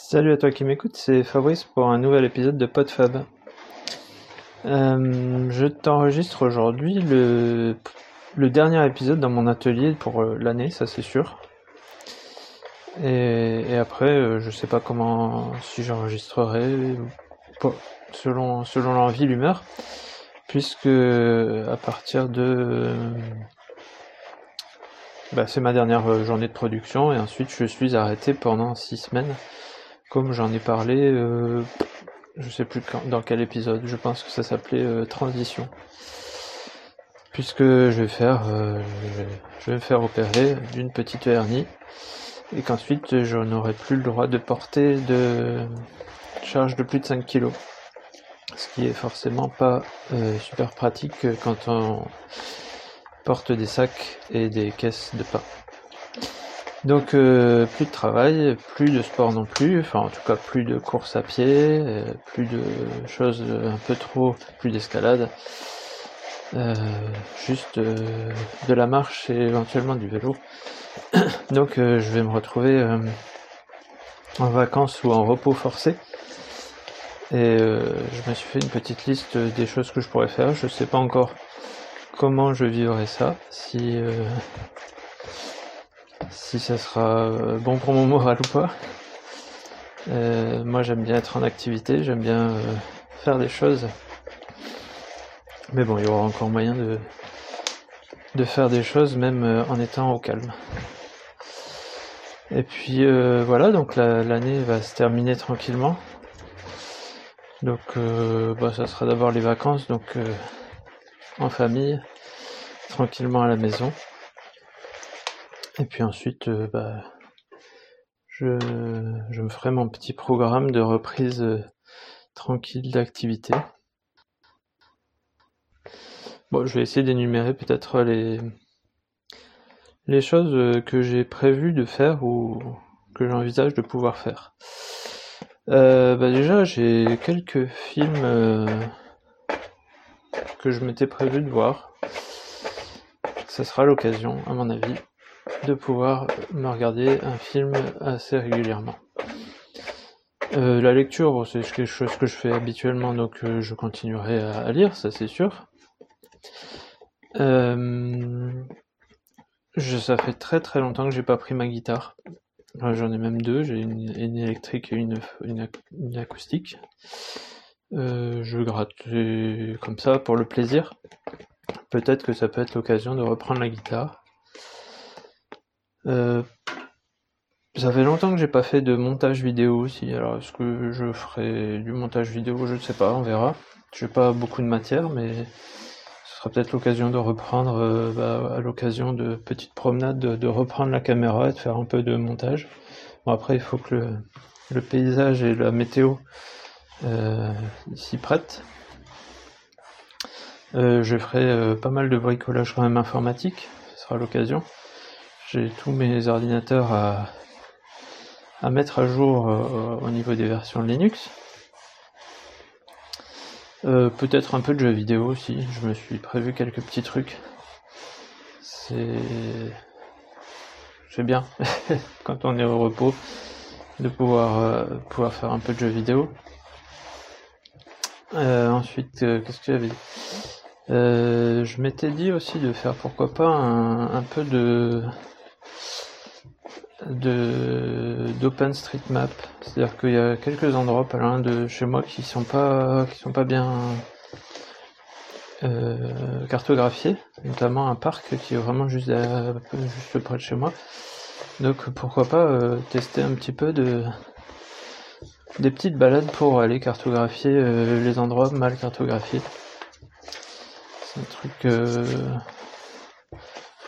Salut à toi qui m'écoute, c'est Fabrice pour un nouvel épisode de PodFab. Euh, je t'enregistre aujourd'hui le, dernier épisode dans mon atelier pour euh, l'année, ça c'est sûr. Et, après, euh, je sais pas comment, si j'enregistrerai, selon, selon l'envie, l'humeur, puisque à partir de bah, c'est ma dernière journée de production et ensuite je suis arrêté pendant six semaines comme j'en ai parlé, euh, je sais plus dans quel épisode, je pense que ça s'appelait euh, Transition. Puisque je vais faire, euh, je vais me faire opérer d'une petite hernie et qu'ensuite je n'aurai plus le droit de porter de charge de plus de 5 kg. Ce qui est forcément pas super pratique quand on porte des sacs et des caisses de pain. Donc euh, plus de travail, plus de sport non plus, enfin en tout cas plus de course à pied, euh, plus de choses un peu trop, plus d'escalade, euh, juste de la marche et éventuellement du vélo. Donc je vais me retrouver en vacances ou en repos forcé. Et je me suis fait une petite liste des choses que je pourrais faire. Je sais pas encore comment je vivrai ça, si si ça sera euh, bon pour mon moral ou pas. Euh, moi j'aime bien être en activité, j'aime bien euh, faire des choses. Mais bon, il y aura encore moyen de, de faire des choses même en étant au calme. Et puis voilà, donc l'année va se terminer tranquillement. Donc bah, ça sera d'abord les vacances, donc en famille, tranquillement à la maison. Et puis ensuite, euh, bah, je, me ferai mon petit programme de reprise euh, tranquille d'activité. Bon, je vais essayer d'énumérer peut-être les, les choses euh, que j'ai prévu de faire ou que j'envisage de pouvoir faire. bah déjà, j'ai quelques films que je m'étais prévu de voir. Ça sera l'occasion, à mon avis, de pouvoir me regarder un film assez régulièrement. Euh, la lecture, c'est quelque chose que je fais habituellement, donc euh, je continuerai à, lire, ça c'est sûr. Euh, ça fait très très longtemps que j'ai pas pris ma guitare. J'en ai même deux, j'ai une, électrique et une, acoustique. je gratte comme ça pour le plaisir. Peut-être que ça peut être l'occasion de reprendre la guitare. Euh, ça fait longtemps que j'ai pas fait de montage vidéo aussi. Alors est-ce que je ferai du montage vidéo? Je ne sais pas, on verra. J'ai pas beaucoup de matière, mais ce sera peut-être l'occasion de reprendre, euh, bah, à l'occasion de petites promenades, de, reprendre la caméra et de faire un peu de montage. Bon après il faut que le, paysage et la météo euh, s'y prêtent. je ferai pas mal de bricolage quand même informatique, ce sera l'occasion. J'ai tous mes ordinateurs à, mettre à jour euh, au niveau des versions Linux. Euh, peut-être un peu de jeux vidéo aussi, je me suis prévu quelques petits trucs. C'est c'est bien quand on est au repos de pouvoir euh, pouvoir faire un peu de jeux vidéo. ensuite, qu'est-ce que j'avais dit Je m'étais dit aussi de faire pourquoi pas un peu de d'OpenStreetMap. C'est-à-dire qu'il y a quelques endroits pas de chez moi qui sont pas qui sont pas bien euh, cartographiés, notamment un parc qui est vraiment juste, juste près de chez moi. Donc pourquoi pas euh, tester un petit peu de des petites balades pour aller cartographier euh, les endroits mal cartographiés. C'est un truc que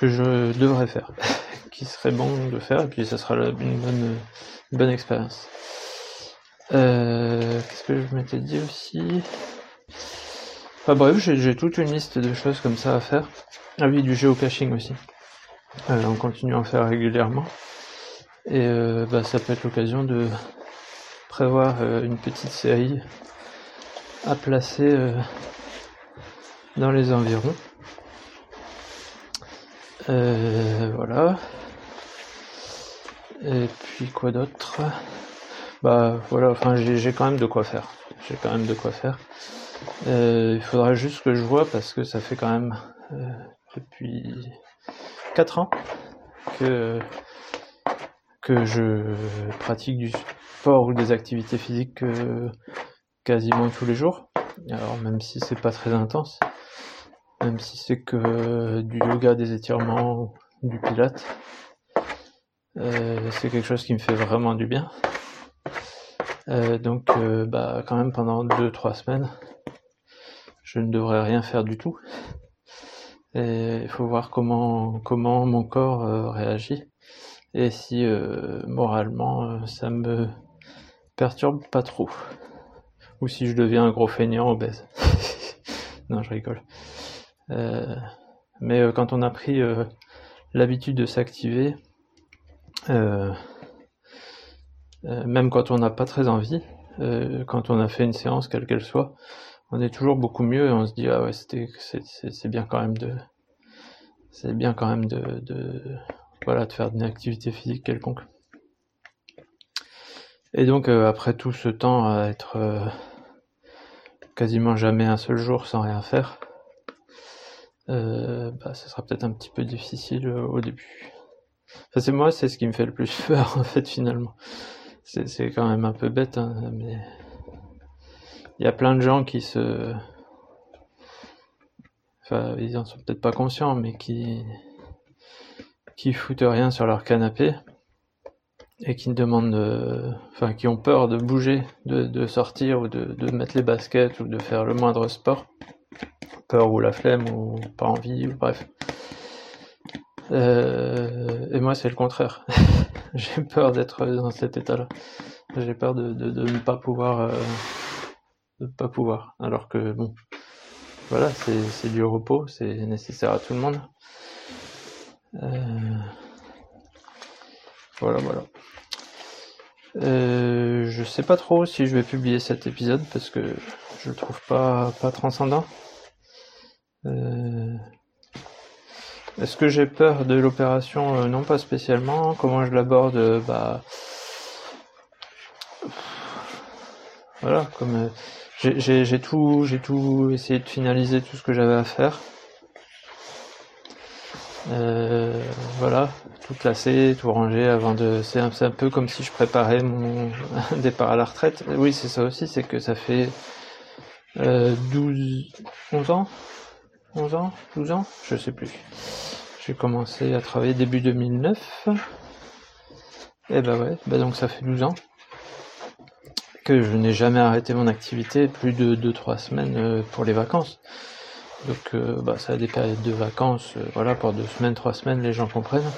je devrais faire. qui serait bon de faire, et puis ça sera une bonne, expérience. Euh, qu'est-ce que je m'étais dit aussi? Enfin bref, j'ai toute une liste de choses comme ça à faire. Ah oui, du géocaching aussi. Euh, on continue à en faire régulièrement. Et euh, bah, ça peut être l'occasion de prévoir une petite série à placer dans les environs. voilà. Et puis quoi d'autre? Bah voilà, enfin j'ai quand même de quoi faire. J'ai quand même de quoi faire. Euh, il faudrait juste que je vois parce que ça fait quand même euh, depuis 4 ans que, que je pratique du sport ou des activités physiques euh, quasiment tous les jours. Alors même si c'est pas très intense, même si c'est que du yoga, des étirements, du pilate, c'est quelque chose qui me fait vraiment du bien. Euh, donc, euh, bah, quand même, pendant 2-3 semaines, je ne devrais rien faire du tout. Il faut voir comment, comment mon corps euh, réagit et si moralement ça me perturbe pas trop. Ou si je deviens un gros feignant obèse. non, je rigole. mais quand on a pris l'habitude de s'activer, euh, même quand on n'a pas très envie, euh, quand on a fait une séance, quelle qu'elle soit, on est toujours beaucoup mieux et on se dit ah ouais c'était c'est bien quand même de c'est bien quand même de, voilà de faire une activité physique quelconque. Et donc euh, après tout ce temps à être quasiment jamais un seul jour sans rien faire, euh, bah, sera peut-être un petit peu difficile au début. C'est moi, c'est ce qui me fait le plus peur en fait finalement. C'est quand même un peu bête, hein, mais il y a plein de gens qui se. Enfin, ils en sont peut-être pas conscients, mais qui qui foutent rien sur leur canapé et qui demandent, enfin, qui ont peur de bouger, de, sortir ou de, de, mettre les baskets ou de faire le moindre sport, peur ou la flemme ou pas envie ou bref. Euh, et moi, c'est le contraire. J'ai peur d'être dans cet état-là. J'ai peur de, ne pas pouvoir, euh, pas pouvoir. Alors que bon, voilà, c'est du repos, c'est nécessaire à tout le monde. Euh, voilà, voilà. Euh, je sais pas trop si je vais publier cet épisode parce que je le trouve pas pas transcendant. Euh, est-ce que j'ai peur de l'opération euh, Non, pas spécialement. Comment je l'aborde euh, Bah. Voilà, comme. Euh, j'ai tout, essayé de finaliser tout ce que j'avais à faire. voilà, tout classé, tout rangé avant de. C'est un, un, peu comme si je préparais mon départ à la retraite. Oui, c'est ça aussi, c'est que ça fait 12, 11 ans 11 ans 12 ans Je sais plus. J'ai commencé à travailler début 2009. Et bah ouais, bah donc ça fait 12 ans que je n'ai jamais arrêté mon activité, plus de 2-3 semaines euh, pour les vacances. Donc euh, bah, ça a des périodes de vacances, euh, voilà, pour 2 semaines, 3 semaines, les gens comprennent.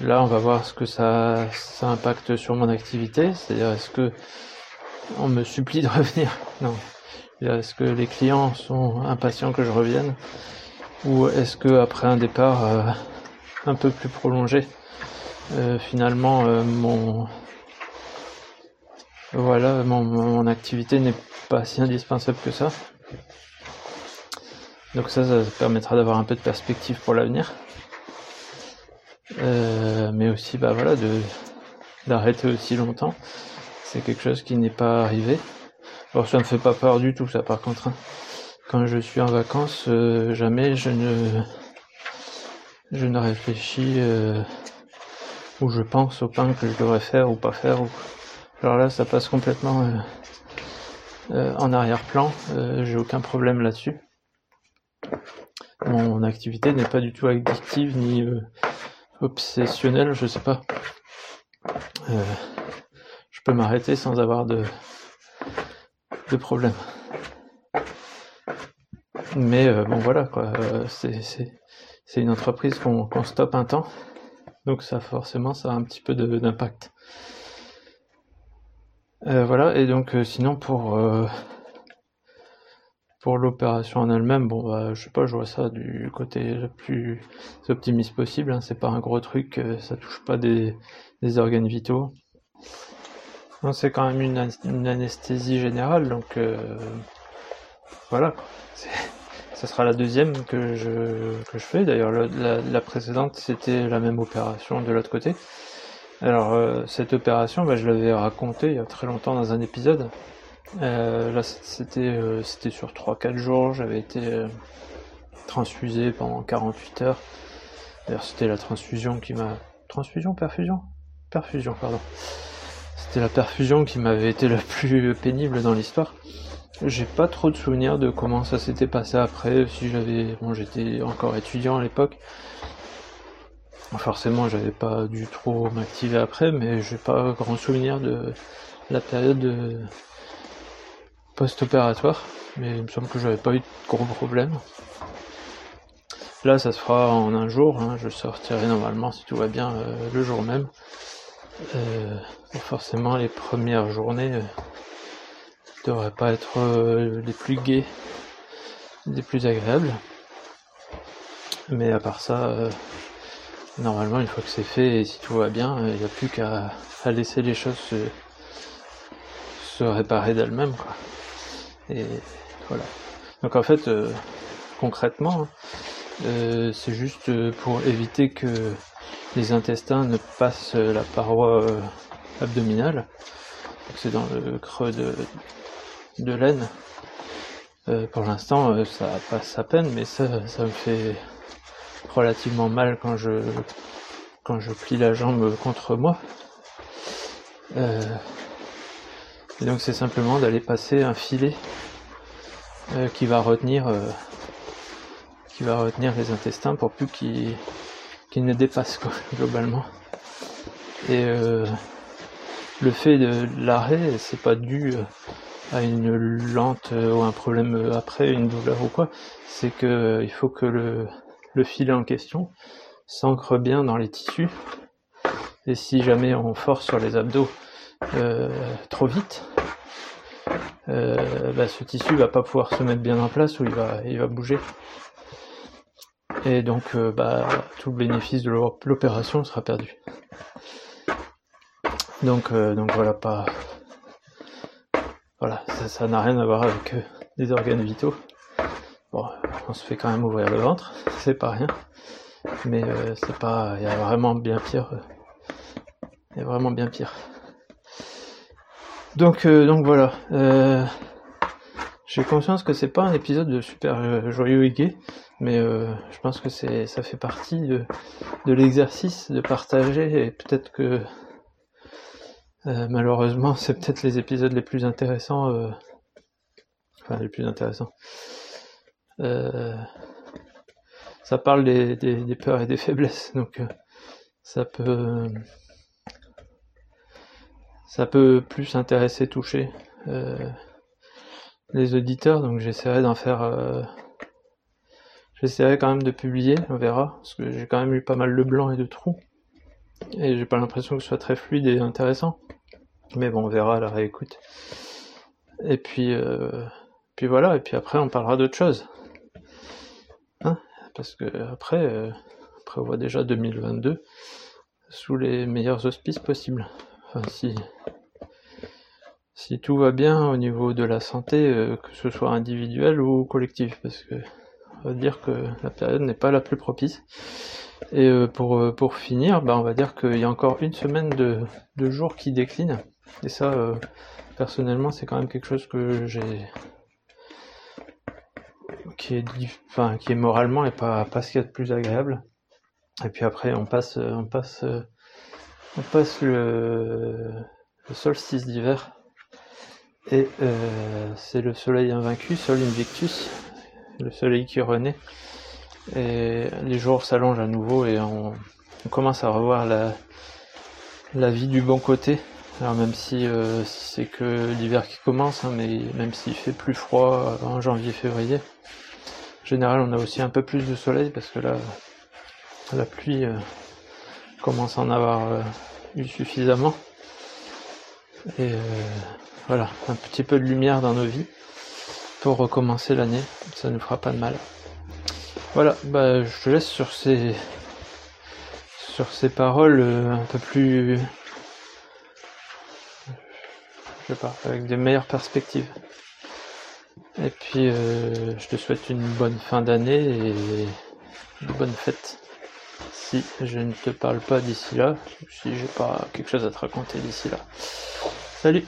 là, on va voir ce que ça, ça impacte sur mon activité, c'est-à-dire est-ce que on me supplie de revenir? Non. Est-ce que les clients sont impatients que je revienne Ou est-ce que après un départ euh, un peu plus prolongé, euh, finalement euh, mon voilà mon, activité n'est pas si indispensable que ça. Donc ça, ça permettra d'avoir un peu de perspective pour l'avenir. mais aussi bah voilà de d'arrêter aussi longtemps. C'est quelque chose qui n'est pas arrivé. Alors ça me fait pas peur du tout ça par contre. Hein. Quand je suis en vacances, euh, jamais je ne je ne réfléchis euh, ou je pense au pain que je devrais faire ou pas faire. Alors là ça passe complètement euh, en arrière-plan. J'ai aucun problème là-dessus. Mon activité n'est pas du tout addictive ni obsessionnelle, je sais pas. je peux m'arrêter sans avoir de de problème. Mais euh, bon voilà quoi, euh, c'est une entreprise qu'on stoppe un temps, donc ça forcément ça a un petit peu d'impact. Euh, voilà, et donc sinon pour pour l'opération en elle-même, bon bah je sais pas, je vois ça du côté le plus optimiste possible, hein. c'est pas un gros truc, ça touche pas des, des organes vitaux. C'est quand même une, anesthésie générale, donc euh, voilà. Ça sera la deuxième que je, que je fais. D'ailleurs, la, précédente, c'était la même opération de l'autre côté. Alors euh, cette opération, bah, je l'avais raconté il y a très longtemps dans un épisode. Euh, là c'était euh, c'était sur 3-4 jours, j'avais été transfusé pendant 48 heures. D'ailleurs c'était la transfusion qui m'a... Transfusion Perfusion? Perfusion, pardon. C'était la perfusion qui m'avait été la plus pénible dans l'histoire. J'ai pas trop de souvenirs de comment ça s'était passé après, si j'avais... Bon j'étais encore étudiant à l'époque, Forcément, j'avais pas dû trop m'activer après, mais j'ai pas grand souvenir de la période post-opératoire. Mais il me semble que j'avais pas eu de gros problèmes. Là, ça se fera en un jour. Hein. Je sortirai normalement, si tout va bien, euh, le jour même. Euh, forcément, les premières journées euh, devraient pas être les plus gaies, les plus agréables. Mais à part ça, Normalement, une fois que c'est fait et si tout va bien, il n'y a plus qu'à laisser les choses se, réparer d'elles-mêmes. Et voilà. Donc en fait, euh, concrètement, euh, c'est juste pour éviter que les intestins ne passent la paroi euh, abdominale. C'est dans le creux de, de l'aine. pour l'instant, ça passe à peine, mais ça, ça me fait relativement mal quand je quand je plie la jambe contre moi. Euh, et donc c'est simplement d'aller passer un filet euh, qui va retenir euh, qui va retenir les intestins pour plus qu'ils ne dépassent quoi, globalement. Et le fait de l'arrêt, c'est pas dû à une lente ou un problème après, une douleur ou quoi. C'est que il faut que le le filet en question s'ancre bien dans les tissus. Et si jamais on force sur les abdos euh, trop vite, euh, bah, ce tissu va pas pouvoir se mettre bien en place ou il va, il va bouger. Et donc euh, bah, tout le bénéfice de l'opération sera perdu. Donc, donc voilà, pas. Voilà, ça n'a rien à voir avec des organes vitaux. Bon, on se fait quand même ouvrir le ventre, c'est pas rien. Mais euh, c'est pas. Il y a vraiment bien pire. Euh, il y a vraiment bien pire. Donc, euh, donc voilà. J'ai conscience que c'est pas un épisode de super joyeux et gai, mais je pense que c'est ça fait partie de, l'exercice de partager et peut-être que malheureusement c'est peut-être les épisodes les plus intéressants enfin les plus intéressants. Euh, ça parle des, des, peurs et des faiblesses, donc euh, ça peut ça peut plus intéresser, toucher euh, les auditeurs, donc j'essaierai d'en faire j'essaierai quand même de publier, on verra, parce que j'ai quand même eu pas mal de blancs et de trous, et j'ai pas l'impression que ce soit très fluide et intéressant, mais bon, on verra à la réécoute. Et puis, puis voilà, et puis après on parlera d'autre chose parce que après, euh, après on voit déjà 2022 sous les meilleurs auspices possibles. Enfin, si, si tout va bien au niveau de la santé, euh, que ce soit individuel ou collectif, parce que dire que la période n'est pas la plus propice. Et euh, pour, pour finir, bah, on va dire qu'il y a encore une semaine de, de jours qui déclinent. Et ça, personnellement, c'est quand même quelque chose que j'ai qui est, enfin, qui est moralement et pas, pas ce qu'il y a de plus agréable. Et puis après, on passe, on passe, on passe le, le solstice d'hiver. Et euh, c'est le soleil invaincu, Sol Invictus, le soleil qui renaît. Et les jours s'allongent à nouveau et on, commence à revoir la, vie du bon côté. Alors même si, euh, c'est que l'hiver qui commence, hein, mais même s'il fait plus froid en janvier-février, en général, on a aussi un peu plus de soleil parce que là, la pluie euh, commence à en avoir euh, eu suffisamment. Et voilà, un petit peu de lumière dans nos vies recommencer l'année. Ça ne fera pas de mal. Voilà, bah, je te laisse sur ces sur ces paroles un peu plus je sais pas, avec des meilleures perspectives. Et puis, euh, je te souhaite une bonne fin d'année et de bonnes fêtes. si je ne te parle pas d'ici là, si j'ai pas quelque chose à te raconter d'ici là. Salut